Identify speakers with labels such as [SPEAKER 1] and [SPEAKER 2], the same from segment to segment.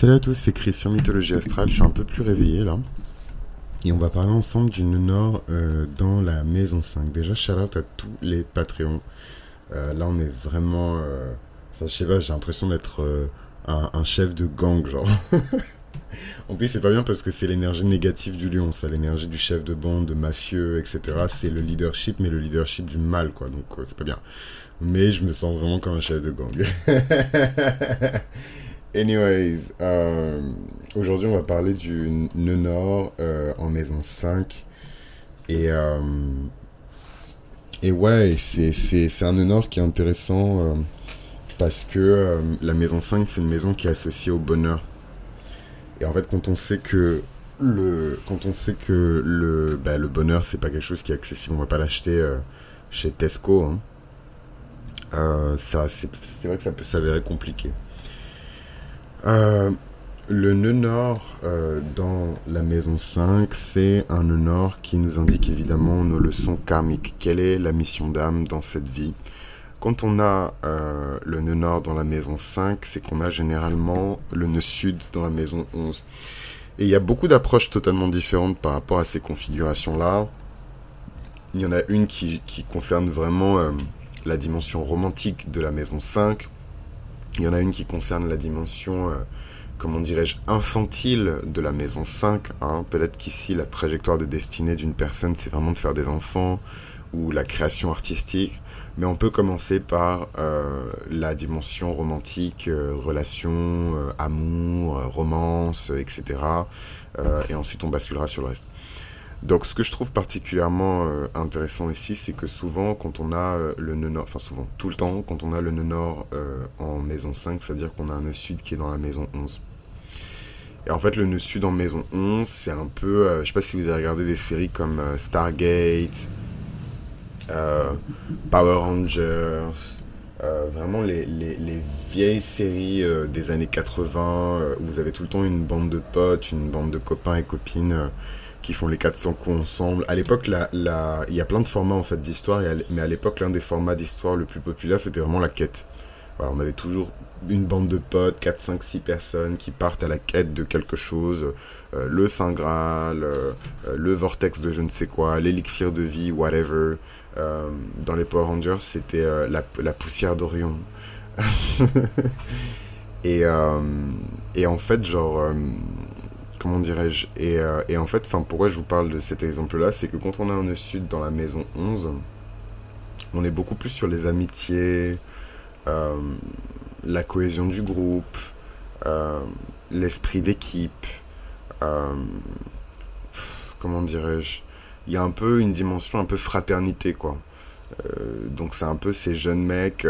[SPEAKER 1] Salut à tous, c'est Chris sur Mythologie Astrale. Je suis un peu plus réveillé là. Et on va parler ensemble d'une Nord euh, dans la maison 5. Déjà, shout out à tous les Patreons. Euh, là, on est vraiment. euh, Enfin, je sais pas, j'ai l'impression d'être un, chef de gang, genre. en plus, c'est pas bien parce que c'est l'énergie négative du lion, ça, l'énergie du chef de bande, de mafieux, etc. C'est le leadership, mais le leadership du mal, quoi. Donc, c'est pas bien. Mais je me sens vraiment comme un chef de gang. Anyways, euh, aujourd'hui on va parler du nœud nord euh, en maison 5. Et, euh, et ouais, c'est, un nœud nord qui est intéressant euh, parce que la maison 5 c'est une maison qui est associée au bonheur. Et en fait, quand on sait que le, quand on sait que le, bah, le bonheur c'est pas quelque chose qui est accessible, on va pas l'acheter chez Tesco. Hein. Ça, c'est vrai que ça peut s'avérer compliqué. Euh, le nœud nord euh, dans la maison 5, c'est un nœud nord qui nous indique évidemment nos leçons karmiques. Quelle est la mission d'âme dans cette vie? Quand on a euh, le nœud nord dans la maison 5, c'est qu'on a généralement le nœud sud dans la maison 11. Et il y a beaucoup d'approches totalement différentes par rapport à ces configurations-là. Il y en a une qui, concerne vraiment la dimension romantique de la maison 5. Il y en a une qui concerne la dimension, euh, comment dirais-je, infantile de la maison 5. hein. Peut-être qu'ici, la trajectoire de destinée d'une personne, c'est vraiment de faire des enfants ou la création artistique. Mais on peut commencer par euh, la dimension romantique, euh, relation, amour, romance, etc. Et ensuite, on basculera sur le reste. Donc, ce que je trouve particulièrement euh, intéressant ici, c'est que souvent, quand on a euh, le nœud nord, enfin souvent, tout le temps, quand on a le nœud nord euh, en maison 5, c'est-à-dire qu'on a un nœud sud qui est dans la maison 11. Et en fait, le nœud sud en maison 11, c'est un peu, je sais pas si vous avez regardé des séries comme Stargate, Power Rangers, vraiment les, les, les vieilles séries des années 80, euh, où vous avez tout le temps une bande de potes, une bande de copains et copines qui font les 400 coups ensemble. À l'époque, il y a plein de formats en fait d'histoire, mais à l'époque, l'un des formats d'histoire le plus populaire, c'était vraiment la quête. On avait toujours une bande de potes, 4, 5, 6 personnes qui partent à la quête de quelque chose, euh, le Saint Graal, euh, euh, le vortex de je ne sais quoi, l'élixir de vie, whatever. Dans les Power Rangers, c'était la, poussière d'Orion. et, et en fait, genre, comment dirais-je et, euh, et en fait, enfin, pourquoi je vous parle de cet exemple-là, c'est que quand on a un nœud sud dans la maison 11, on est beaucoup plus sur les amitiés, euh, la cohésion du groupe, euh, l'esprit d'équipe, comment dirais-je Il y a un peu une dimension un peu fraternité, quoi. Donc c'est un peu ces jeunes mecs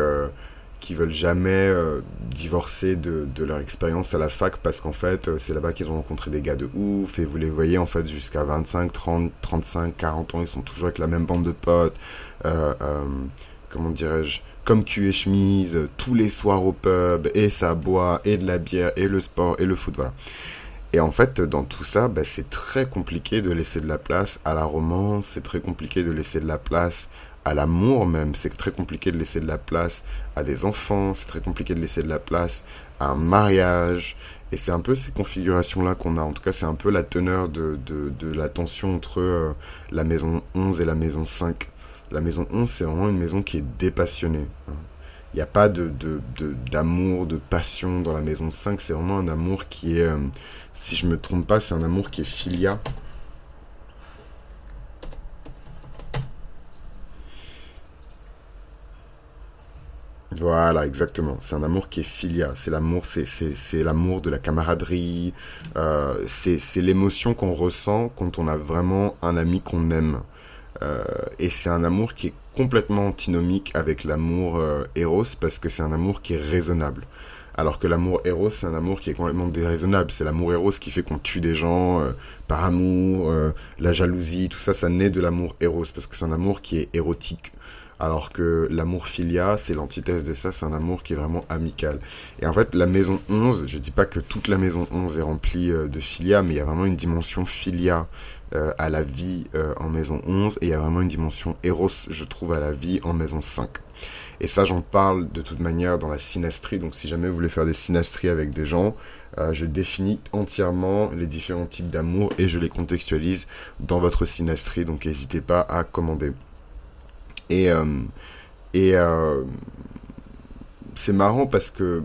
[SPEAKER 1] qui veulent jamais euh, divorcer de, leur expérience à la fac parce qu'en fait euh, c'est là-bas qu'ils ont rencontré des gars de ouf et vous les voyez en fait jusqu'à 25, 30, 35, 40 ans ils sont toujours avec la même bande de potes euh, euh, comment dirais-je comme cul et chemise tous les soirs au pub et ça boit et de la bière et le sport et le foot voilà. Et en fait, dans tout ça, bah, c'est très compliqué de laisser de la place à la romance, c'est très compliqué de laisser de la place à l'amour même, c'est très compliqué de laisser de la place à des enfants, c'est très compliqué de laisser de la place à un mariage. Et c'est un peu ces configurations-là qu'on a. En tout cas, c'est un peu la teneur de, la tension entre euh, la maison 11 et la maison 5. La maison 11, c'est vraiment une maison qui est dépassionnée. hein. Il n'y a pas d'amour, de passion dans la maison 5. C'est vraiment un amour qui est, euh, si je me trompe pas, c'est un amour qui est filia. Voilà, exactement. C'est un amour qui est filia. C'est l'amour, c'est, c'est, l'amour de la camaraderie. Euh, c'est, c'est l'émotion qu'on ressent quand on a vraiment un ami qu'on aime. Euh, et c'est un amour qui est complètement antinomique avec l'amour euh, Eros parce que c'est un amour qui est raisonnable. Alors que l'amour Eros, c'est un amour qui est complètement déraisonnable. C'est l'amour Eros qui fait qu'on tue des gens euh, par amour, euh, la jalousie, tout ça, ça naît de l'amour Eros parce que c'est un amour qui est érotique. Alors que l'amour filia, c'est l'antithèse de ça, c'est un amour qui est vraiment amical. Et en fait, la maison 11, je dis pas que toute la maison 11 est remplie euh, de filia, mais il y a vraiment une dimension filia euh, à la vie euh, en maison 11, et il y a vraiment une dimension éros, je trouve, à la vie en maison 5. Et ça, j'en parle de toute manière dans la synastrie, donc si jamais vous voulez faire des synastries avec des gens, euh, je définis entièrement les différents types d'amour et je les contextualise dans votre synastrie. Donc n'hésitez pas à commander. Et, euh, euh, c'est marrant parce que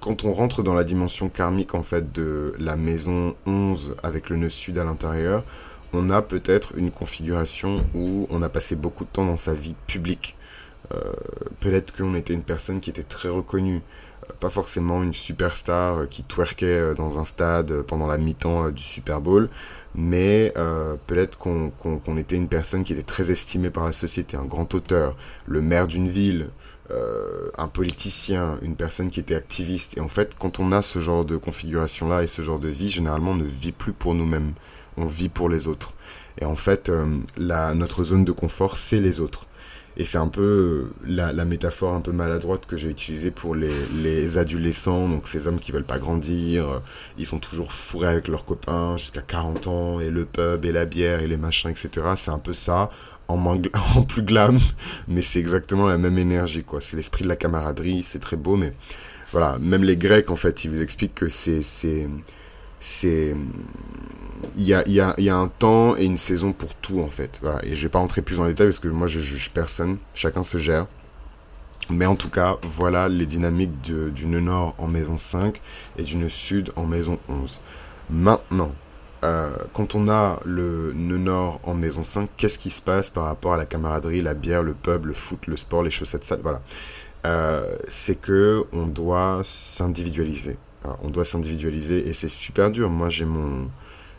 [SPEAKER 1] quand on rentre dans la dimension karmique en fait de la maison 11 avec le nœud sud à l'intérieur, on a peut-être une configuration où on a passé beaucoup de temps dans sa vie publique. peut-être qu'on était une personne qui était très reconnue pas forcément une superstar euh, qui twerkait euh, dans un stade euh, pendant la mi-temps du Super Bowl, mais peut-être qu'on était une personne qui était très estimée par la société, un grand auteur, le maire d'une ville, un politicien, une personne qui était activiste. Et en fait, quand on a ce genre de configuration-là et ce genre de vie, généralement, on ne vit plus pour nous-mêmes, on vit pour les autres. Et en fait, la, notre zone de confort, c'est les autres. Et c'est un peu euh, la, métaphore un peu maladroite que j'ai utilisée pour les, les, adolescents, donc ces hommes qui veulent pas grandir, euh, ils sont toujours fourrés avec leurs copains jusqu'à 40 ans, et le pub, et la bière, et les machins, etc. C'est un peu ça, en, en plus glam, mais c'est exactement la même énergie, quoi. C'est l'esprit de la camaraderie, c'est très beau, mais voilà, même les Grecs, en fait, ils vous expliquent que c'est c'est il y a, y, a, y a un temps et une saison pour tout en fait. Voilà. Et je vais pas rentrer plus en détail parce que moi je juge personne, chacun se gère. Mais en tout cas, voilà les dynamiques du nœud nord en maison 5 et du nœud sud en maison 11. Maintenant, euh, quand on a le nœud nord en maison 5, qu'est-ce qui se passe par rapport à la camaraderie, la bière, le pub, le foot, le sport, les chaussettes sales Voilà. Euh, c'est que on doit s'individualiser on doit s'individualiser et c'est super dur. Moi, j'ai mon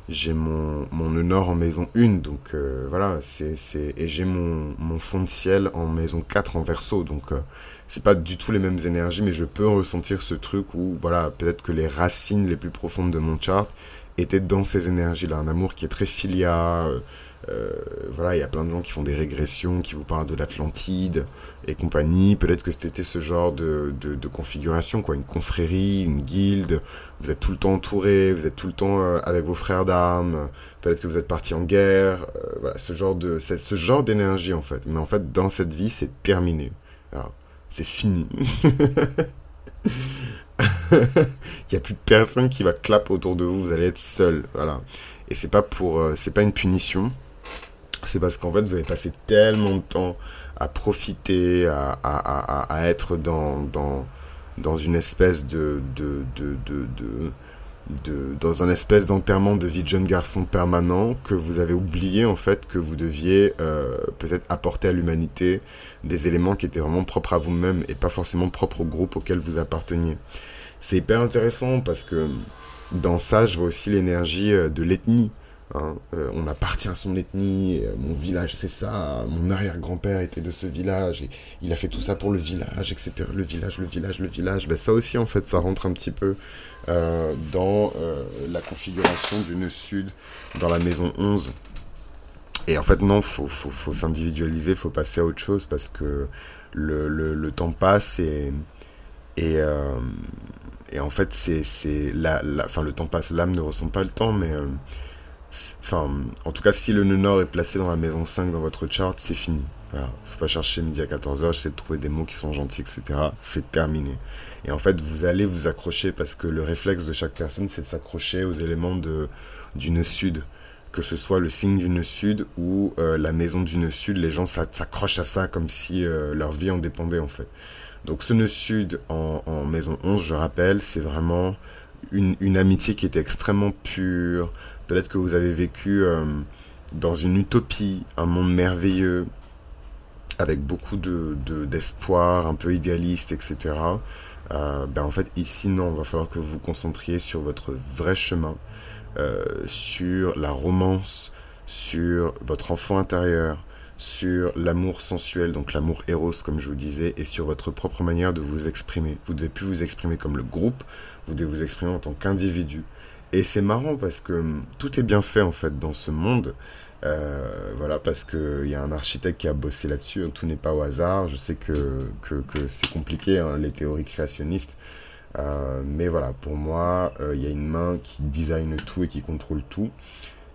[SPEAKER 1] j'ai mon, mon nord en maison 1, donc euh, voilà, c'est, c'est, et j'ai mon, mon fond de ciel en maison 4 en verso, donc euh, c'est pas du tout les mêmes énergies, mais je peux ressentir ce truc où, voilà, peut-être que les racines les plus profondes de mon chart étaient dans ces énergies-là, un amour qui est très filia, voilà, il y a plein de gens qui font des régressions, qui vous parlent de l'Atlantide et compagnie. Peut-être que c'était ce genre de, de, configuration, quoi. Une confrérie, une guilde. Vous êtes tout le temps entouré, vous êtes tout le temps euh, avec vos frères d'armes. Peut-être que vous êtes parti en guerre. Euh, voilà, ce genre de, ce genre d'énergie, en fait. Mais en fait, dans cette vie, c'est terminé. C'est fini. Il n'y a plus personne qui va clap autour de vous. Vous allez être seul. Voilà. Et c'est pas pour, c'est pas une punition c'est parce qu'en fait, vous avez passé tellement de temps à profiter, à, à, à, à être dans, dans, dans une espèce de, de, de, de, de, dans un espèce d'enterrement de vie de jeune garçon permanent que vous avez oublié en fait que vous deviez euh, peut-être apporter à l'humanité des éléments qui étaient vraiment propres à vous-même et pas forcément propres au groupe auquel vous apparteniez. C'est hyper intéressant parce que dans ça, je vois aussi l'énergie euh, de l'ethnie. Hein, euh, on appartient à son ethnie, euh, mon village c'est ça, mon arrière-grand-père était de ce village, et il a fait tout ça pour le village, etc. Le village, le village, le village. Ben, ça aussi, en fait, ça rentre un petit peu euh, dans la configuration du nœud sud dans la maison 11. Et en fait, non, faut, faut, faut s'individualiser, faut passer à autre chose parce que le, le, temps passe et. et et en fait, c'est la, la, enfin, le temps passe, l'âme ne ressent pas le temps, mais En tout cas, si le nœud nord est placé dans la maison 5 dans votre chart, c'est fini. Faut pas chercher midi à 14h, j'essaie de trouver des mots qui sont gentils, etc. C'est terminé. Et en fait, vous allez vous accrocher parce que le réflexe de chaque personne, c'est de s'accrocher aux éléments de, du nœud sud. Que ce soit le signe du nœud sud ou euh, la maison du nœud sud, les gens s'accrochent à ça comme si euh, leur vie en dépendait en fait. Donc ce nœud sud en, en maison 11, je rappelle, c'est vraiment une, une amitié qui est extrêmement pure, Peut-être que vous avez vécu euh, dans une utopie, un monde merveilleux, avec beaucoup de, d'espoir, un peu idéaliste, etc. Euh, ben en fait, ici, non, il va falloir que vous vous concentriez sur votre vrai chemin, euh, sur la romance, sur votre enfant intérieur, sur l'amour sensuel, donc l'amour éros, comme je vous disais, et sur votre propre manière de vous exprimer. Vous ne devez plus vous exprimer comme le groupe, vous devez vous exprimer en tant qu'individu. Et c'est marrant parce que hum, tout est bien fait en fait dans ce monde. Euh, voilà, parce qu'il y a un architecte qui a bossé là-dessus, tout n'est pas au hasard. Je sais que, que, c'est compliqué, hein, les théories créationnistes. Euh, mais voilà, pour moi, euh, il y a une main qui design tout et qui contrôle tout.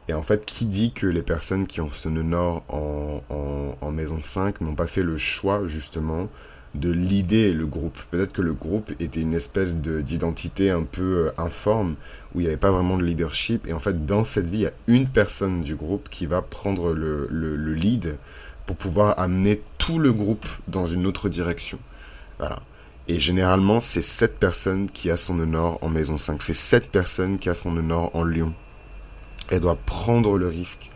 [SPEAKER 1] Et en fait, qui dit que les personnes qui ont ce nœud nord en, en, en maison 5 n'ont pas fait le choix, justement, de l'idée le groupe. Peut-être que le groupe était une espèce d'identité un peu informe, où il n'y avait pas vraiment de leadership. Et en fait, dans cette vie, il y a une personne du groupe qui va prendre le, le, le lead pour pouvoir amener tout le groupe dans une autre direction. Voilà. Et généralement, c'est cette personne qui a son honneur en maison 5. C'est cette personne qui a son honneur en Lyon. Elle doit prendre le risque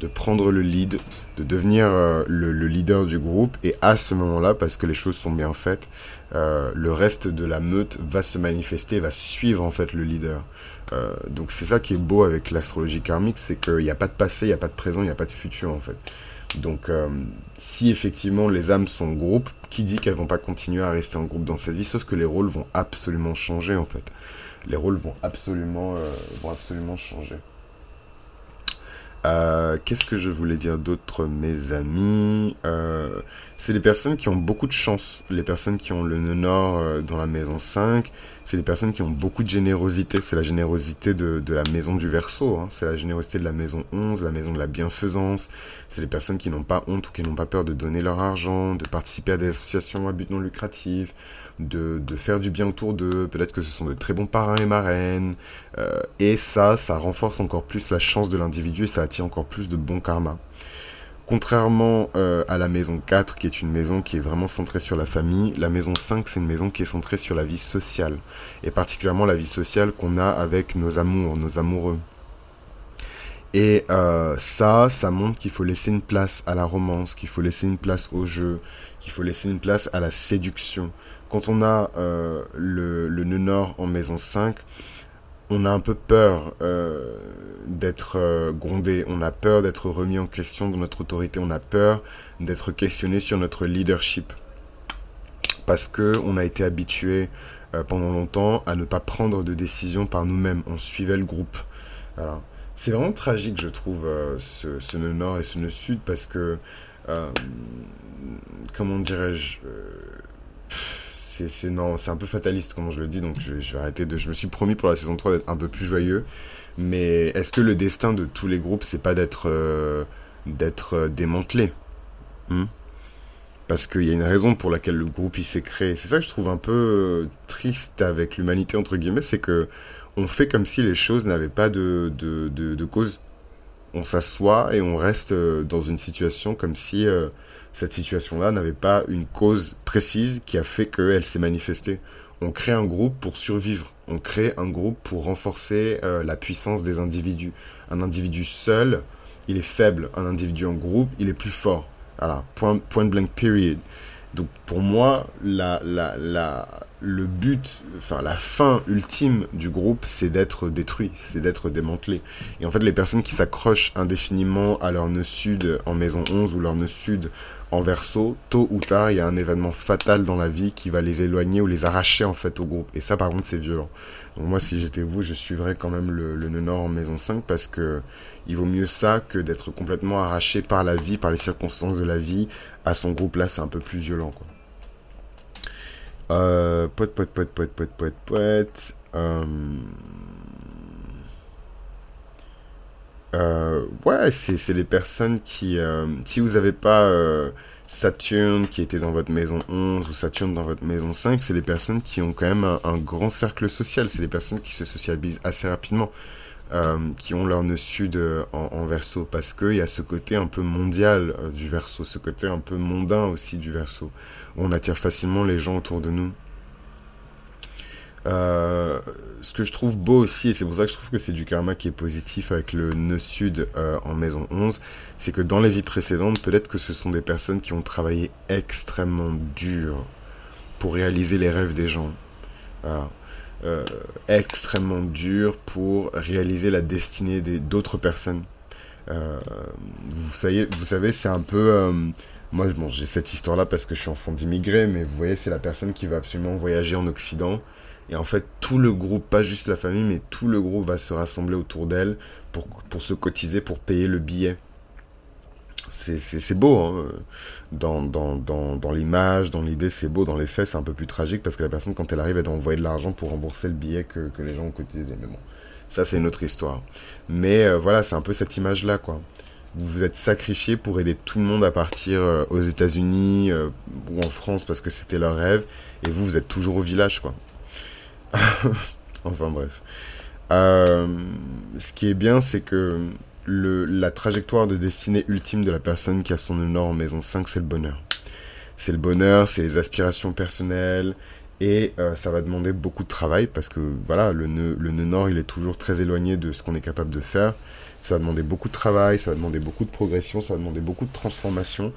[SPEAKER 1] de prendre le lead, de devenir euh, le, leader du groupe. Et à ce moment-là, parce que les choses sont bien faites, euh, le reste de la meute va se manifester, va suivre en fait le leader. Euh, donc c'est ça qui est beau avec l'astrologie karmique, c'est qu'il n'y a pas de passé, il n'y a pas de présent, il n'y a pas de futur en fait. Donc, si effectivement les âmes sont groupe, qui dit qu'elles vont pas continuer à rester en groupe dans cette vie Sauf que les rôles vont absolument changer en fait. Les rôles vont absolument, vont absolument changer. Euh, qu'est-ce que je voulais dire d'autre, mes amis euh, C'est les personnes qui ont beaucoup de chance. Les personnes qui ont le nœud nord euh, dans la maison 5, c'est les personnes qui ont beaucoup de générosité. C'est la générosité de, de, la maison du verso. Hein. C'est la générosité de la maison 11, la maison de la bienfaisance. C'est les personnes qui n'ont pas honte ou qui n'ont pas peur de donner leur argent, de participer à des associations à but non lucratif, de, de faire du bien autour d'eux, peut-être que ce sont de très bons parrains et marraines, euh, et ça, ça renforce encore plus la chance de l'individu et ça attire encore plus de bon karma. Contrairement euh, à la maison 4, qui est une maison qui est vraiment centrée sur la famille, la maison 5, c'est une maison qui est centrée sur la vie sociale, et particulièrement la vie sociale qu'on a avec nos amours, nos amoureux. Et euh, ça, ça montre qu'il faut laisser une place à la romance, qu'il faut laisser une place au jeu, qu'il faut laisser une place à la séduction. Quand on a euh, le, nœud nord en maison 5, on a un peu peur euh, d'être euh, grondé, on a peur d'être remis en question dans notre autorité, on a peur d'être questionné sur notre leadership. Parce que on a été habitué pendant longtemps à ne pas prendre de décision par nous-mêmes, on suivait le groupe. C'est vraiment tragique, je trouve, ce, nœud nord et ce nœud sud, parce que, comment dirais-je, c'est non, c'est un peu fataliste comment je le dis, donc je, vais arrêter de. Je me suis promis pour la saison 3 d'être un peu plus joyeux, mais est-ce que le destin de tous les groupes, c'est pas d'être euh, d'être euh, démantelé? Hmm? Parce qu'il y a une raison pour laquelle le groupe il s'est créé. C'est ça que je trouve un peu euh, triste avec l'humanité entre guillemets, c'est que on fait comme si les choses n'avaient pas de, de, de cause. On s'assoit et on reste euh, dans une situation comme si euh, cette situation-là n'avait pas une cause précise qui a fait qu'elle s'est manifestée. On crée un groupe pour survivre. On crée un groupe pour renforcer euh, la puissance des individus. Un individu seul, il est faible. Un individu en groupe, il est plus fort. Voilà, point, point blank period. Donc pour moi, la, la, la, le but, enfin la fin ultime du groupe, c'est d'être détruit, c'est d'être démantelé. Et en fait, les personnes qui s'accrochent indéfiniment à leur nœud sud en maison 11 ou leur nœud sud en verso, tôt ou tard, il y a un événement fatal dans la vie qui va les éloigner ou les arracher en fait au groupe. Et ça, par contre, c'est violent. Donc moi, si j'étais vous, je suivrais quand même le, le nœud nord en maison 5 parce que il vaut mieux ça que d'être complètement arraché par la vie, par les circonstances de la vie à son groupe. Là, c'est un peu plus violent, quoi. Euh, poète, poète, poète, poète, poète, poète, poète. Euh... Euh, ouais, c'est les personnes qui... Euh, si vous n'avez pas Saturne qui était dans votre maison 11 ou Saturne dans votre maison 5, c'est les personnes qui ont quand même un, un grand cercle social. C'est les personnes qui se socialisent assez rapidement. Euh, qui ont leur nœud sud en, en, verso parce qu'il y a ce côté un peu mondial euh, du verso, ce côté un peu mondain aussi du verso, où on attire facilement les gens autour de nous. Euh, ce que je trouve beau aussi, et c'est pour ça que je trouve que c'est du karma qui est positif avec le nœud sud en maison 11, c'est que dans les vies précédentes, peut-être que ce sont des personnes qui ont travaillé extrêmement dur pour réaliser les rêves des gens. Euh, extrêmement dur pour réaliser la destinée d'autres personnes. Euh, vous savez, c'est un peu... Euh, moi, j'ai cette histoire-là parce que je suis enfant d'immigrés, mais vous voyez, c'est la personne qui va absolument voyager en Occident. Et en fait, tout le groupe, pas juste la famille, mais tout le groupe va se rassembler autour d'elle pour, pour se cotiser, pour payer le billet c'est beau hein. dans, l'image, dans l'idée, c'est beau. Dans les faits, c'est un peu plus tragique parce que la personne, quand elle arrive, elle doit envoyer de l'argent pour rembourser le billet que, les gens ont cotisé. Mais bon, ça, c'est une autre histoire. Mais euh, voilà, c'est un peu cette image-là, quoi. vous vous êtes sacrifié pour aider tout le monde à partir aux États-Unis ou en France parce que c'était leur rêve, et vous, vous êtes toujours au village, quoi. enfin bref. ce qui est bien, c'est que la trajectoire de destinée ultime de la personne qui a son en maison 5, c'est le bonheur. C'est le bonheur, c'est les aspirations personnelles, et euh, ça va demander beaucoup de travail parce que voilà, le nœud, le nœud nord, il est toujours très éloigné de ce qu'on est capable de faire. Ça va demander beaucoup de travail, ça va demander beaucoup de progression, ça va demander beaucoup de transformation.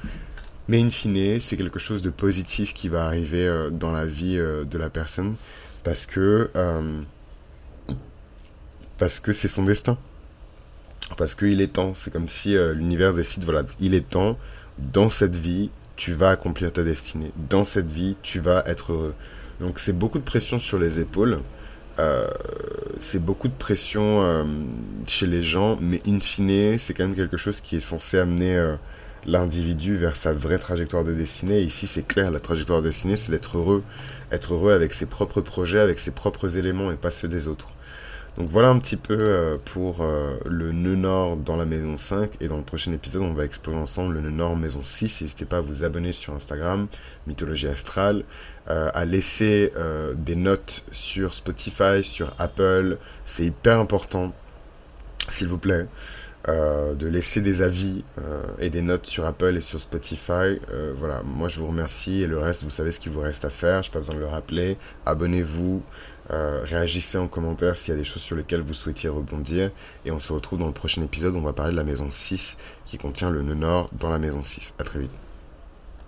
[SPEAKER 1] Mais in fine, c'est quelque chose de positif qui va arriver euh, dans la vie euh, de la personne parce que parce que c'est son destin. Parce qu'il est temps. C'est comme si l'univers décide, voilà, il est temps, dans cette vie, tu vas accomplir ta destinée. Dans cette vie, tu vas être heureux. Donc c'est beaucoup de pression sur les épaules. Euh, c'est beaucoup de pression euh, chez les gens, mais in fine, c'est quand même quelque chose qui est censé amener euh, l'individu vers sa vraie trajectoire de destinée. Ici, c'est clair, la trajectoire de destinée, c'est d'être heureux. Être heureux avec ses propres projets, avec ses propres éléments et pas ceux des autres. Donc voilà un petit peu euh, pour euh, le nœud nord dans la maison 5 et dans le prochain épisode on va explorer ensemble le nœud nord maison 6. N'hésitez pas à vous abonner sur Instagram, Mythologie Astrale, euh, à laisser des notes sur Spotify, sur Apple, c'est hyper important, s'il vous plaît. de laisser des avis et des notes sur Apple et sur Spotify. voilà, moi je vous remercie et le reste, vous savez ce qu'il vous reste à faire. Je n'ai pas besoin de le rappeler. Abonnez-vous, euh, réagissez en commentaire s'il y a des choses sur lesquelles vous souhaitiez rebondir. Et on se retrouve dans le prochain épisode. On va parler de la maison 6 qui contient le nœud nord dans la maison 6. À très vite.